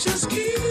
focus, focus,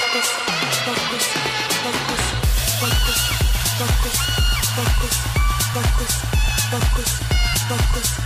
focus, focus, focus,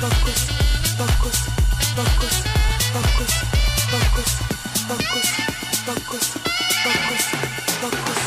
focus, focus, focus, focus, focus.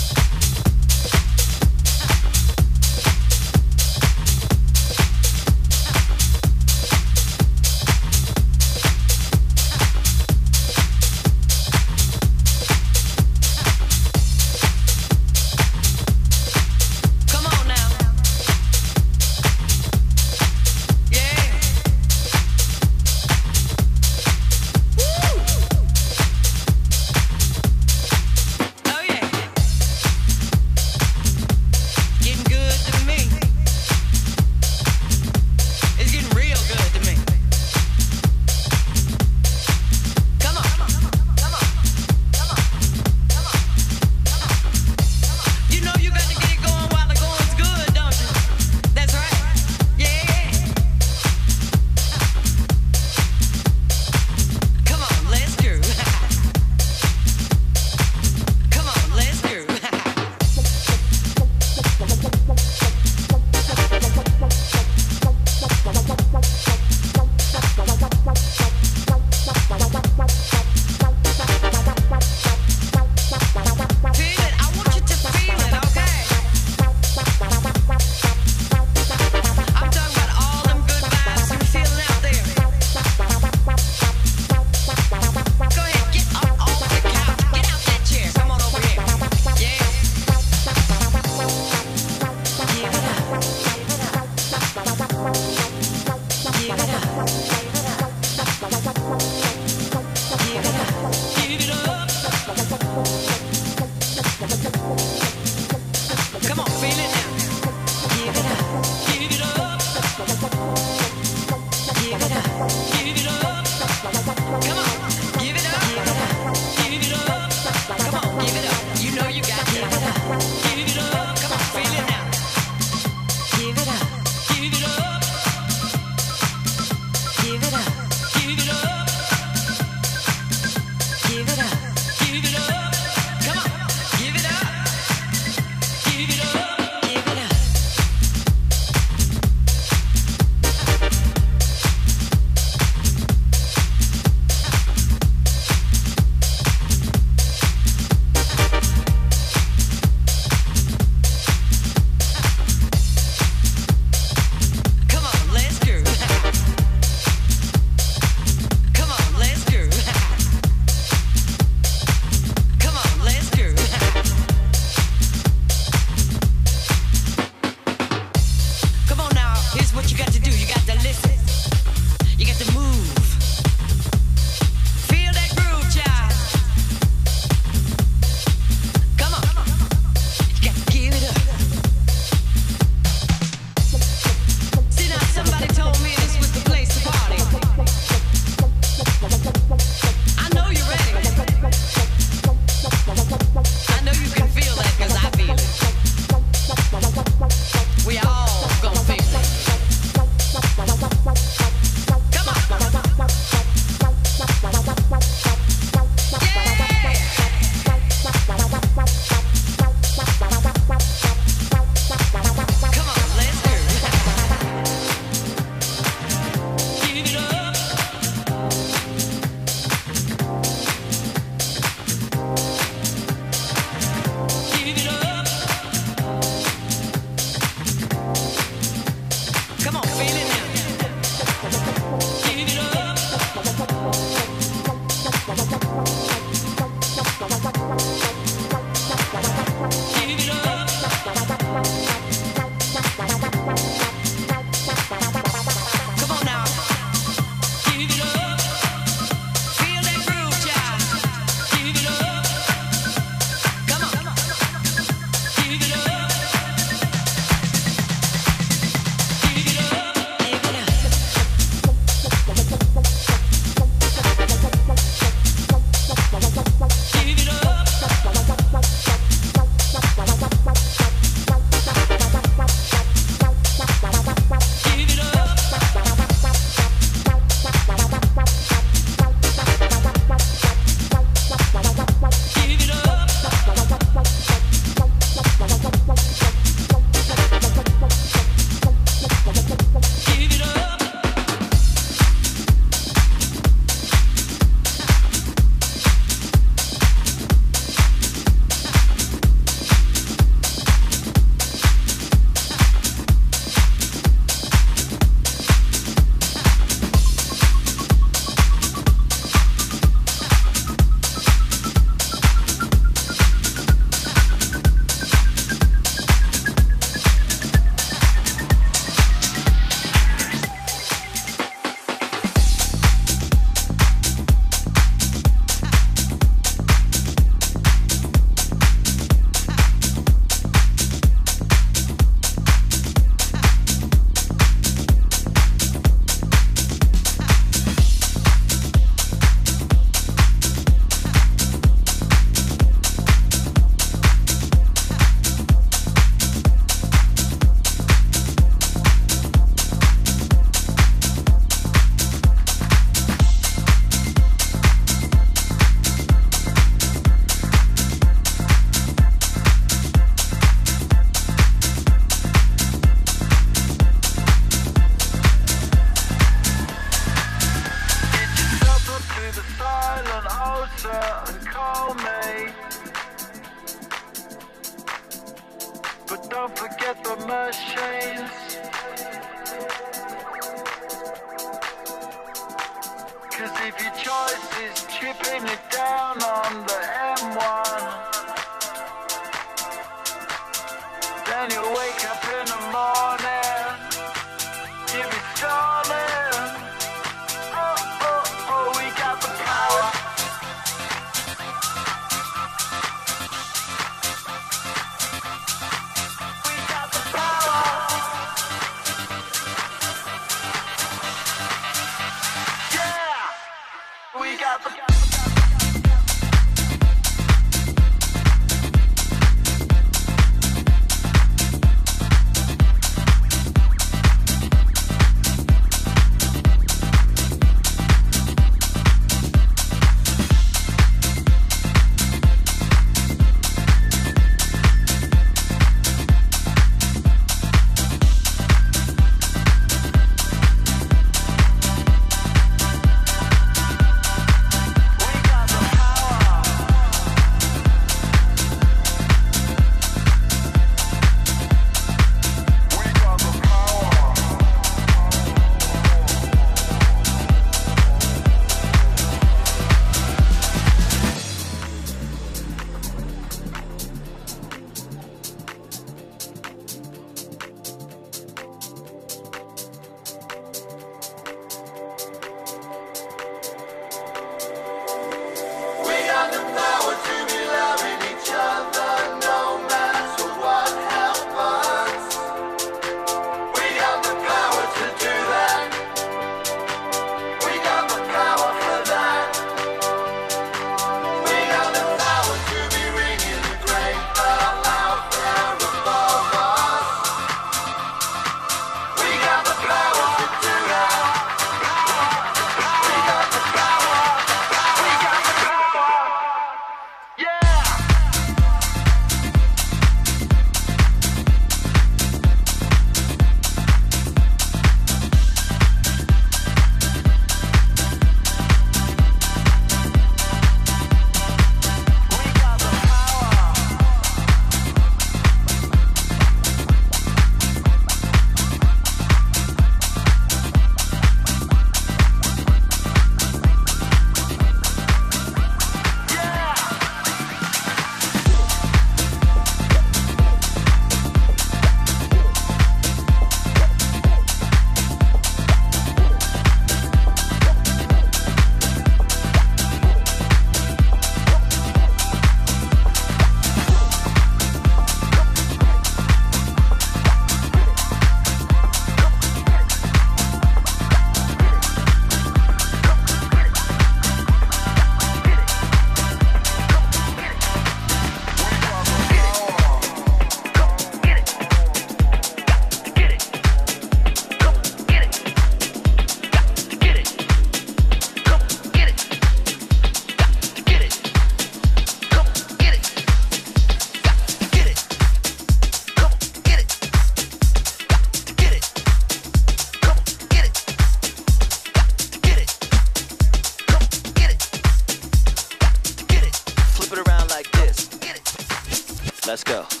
Let's go.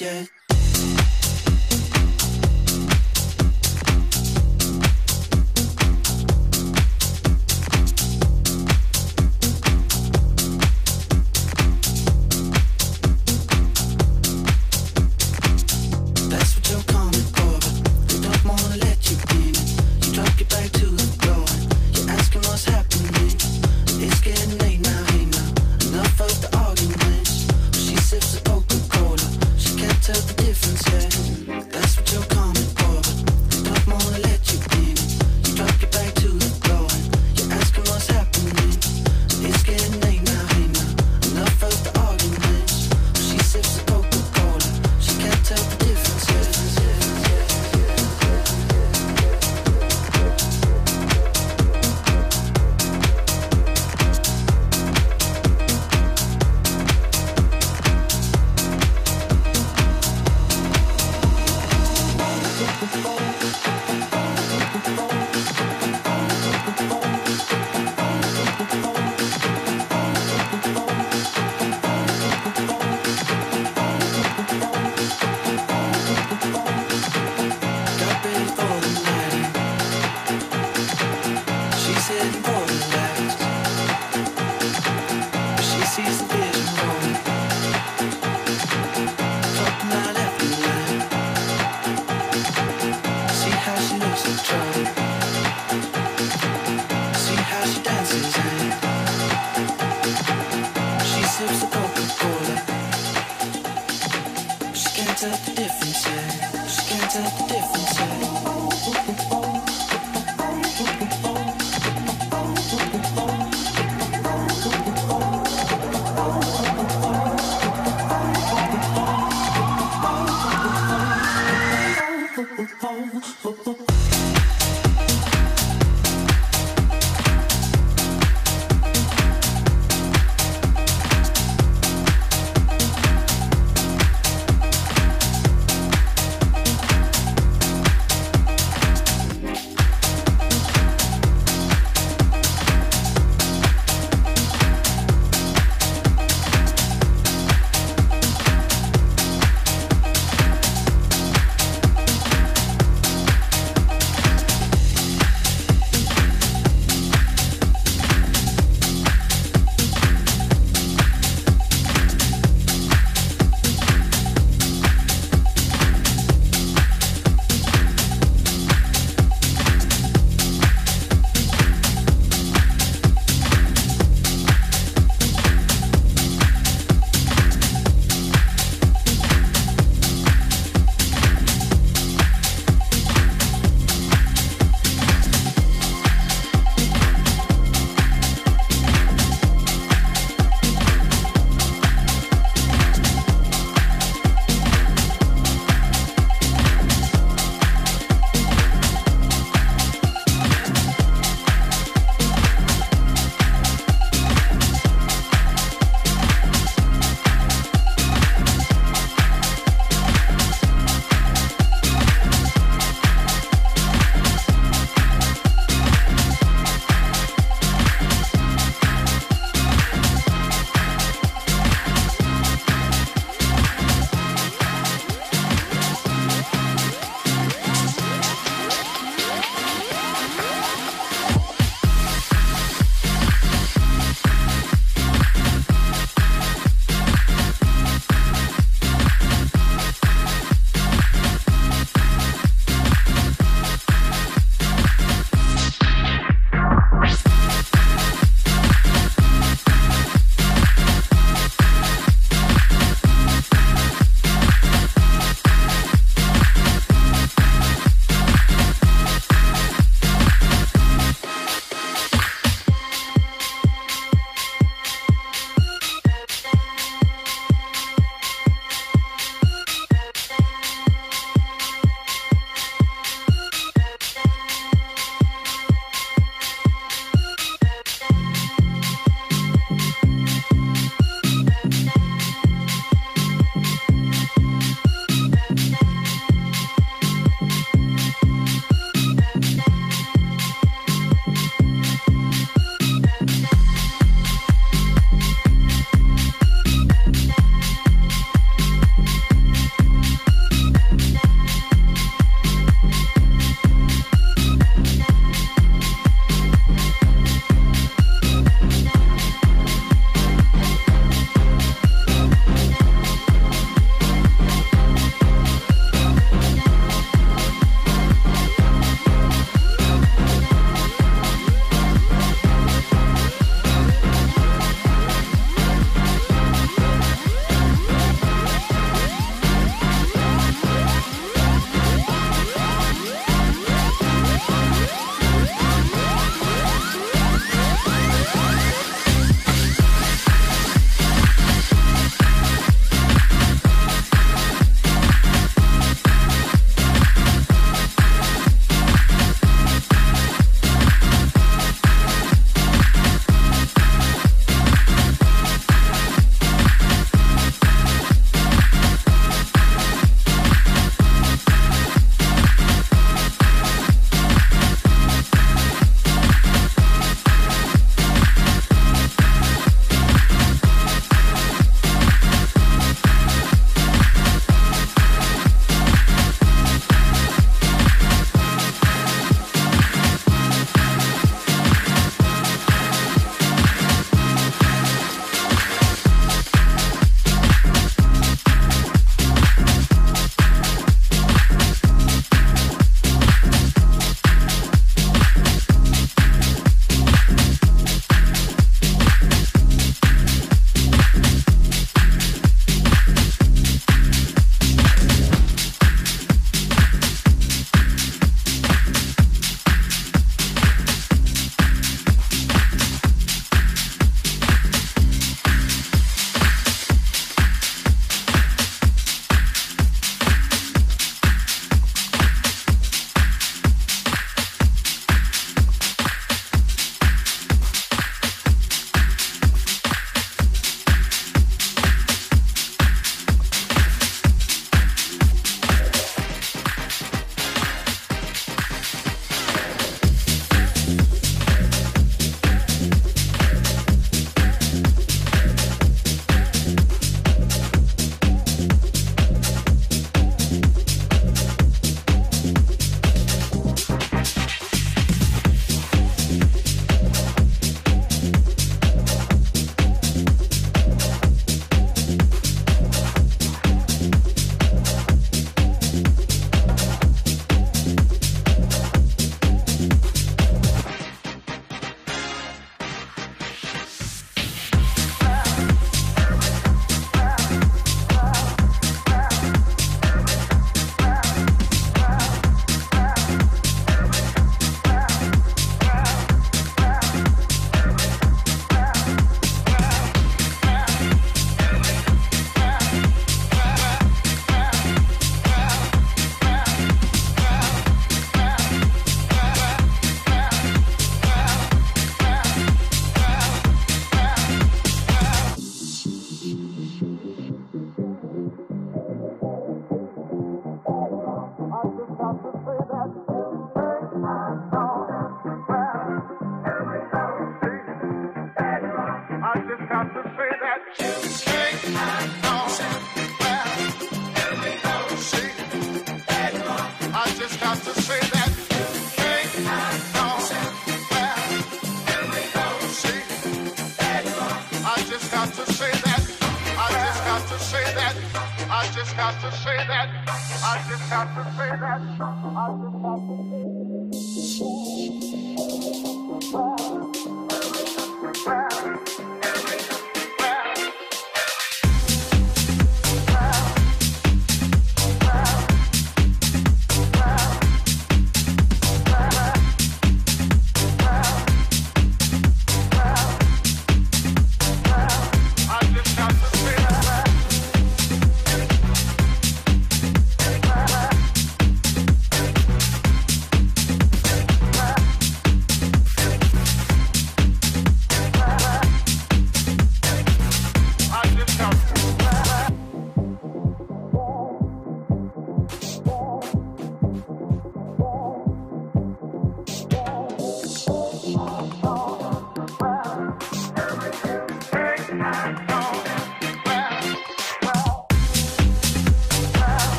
Yet.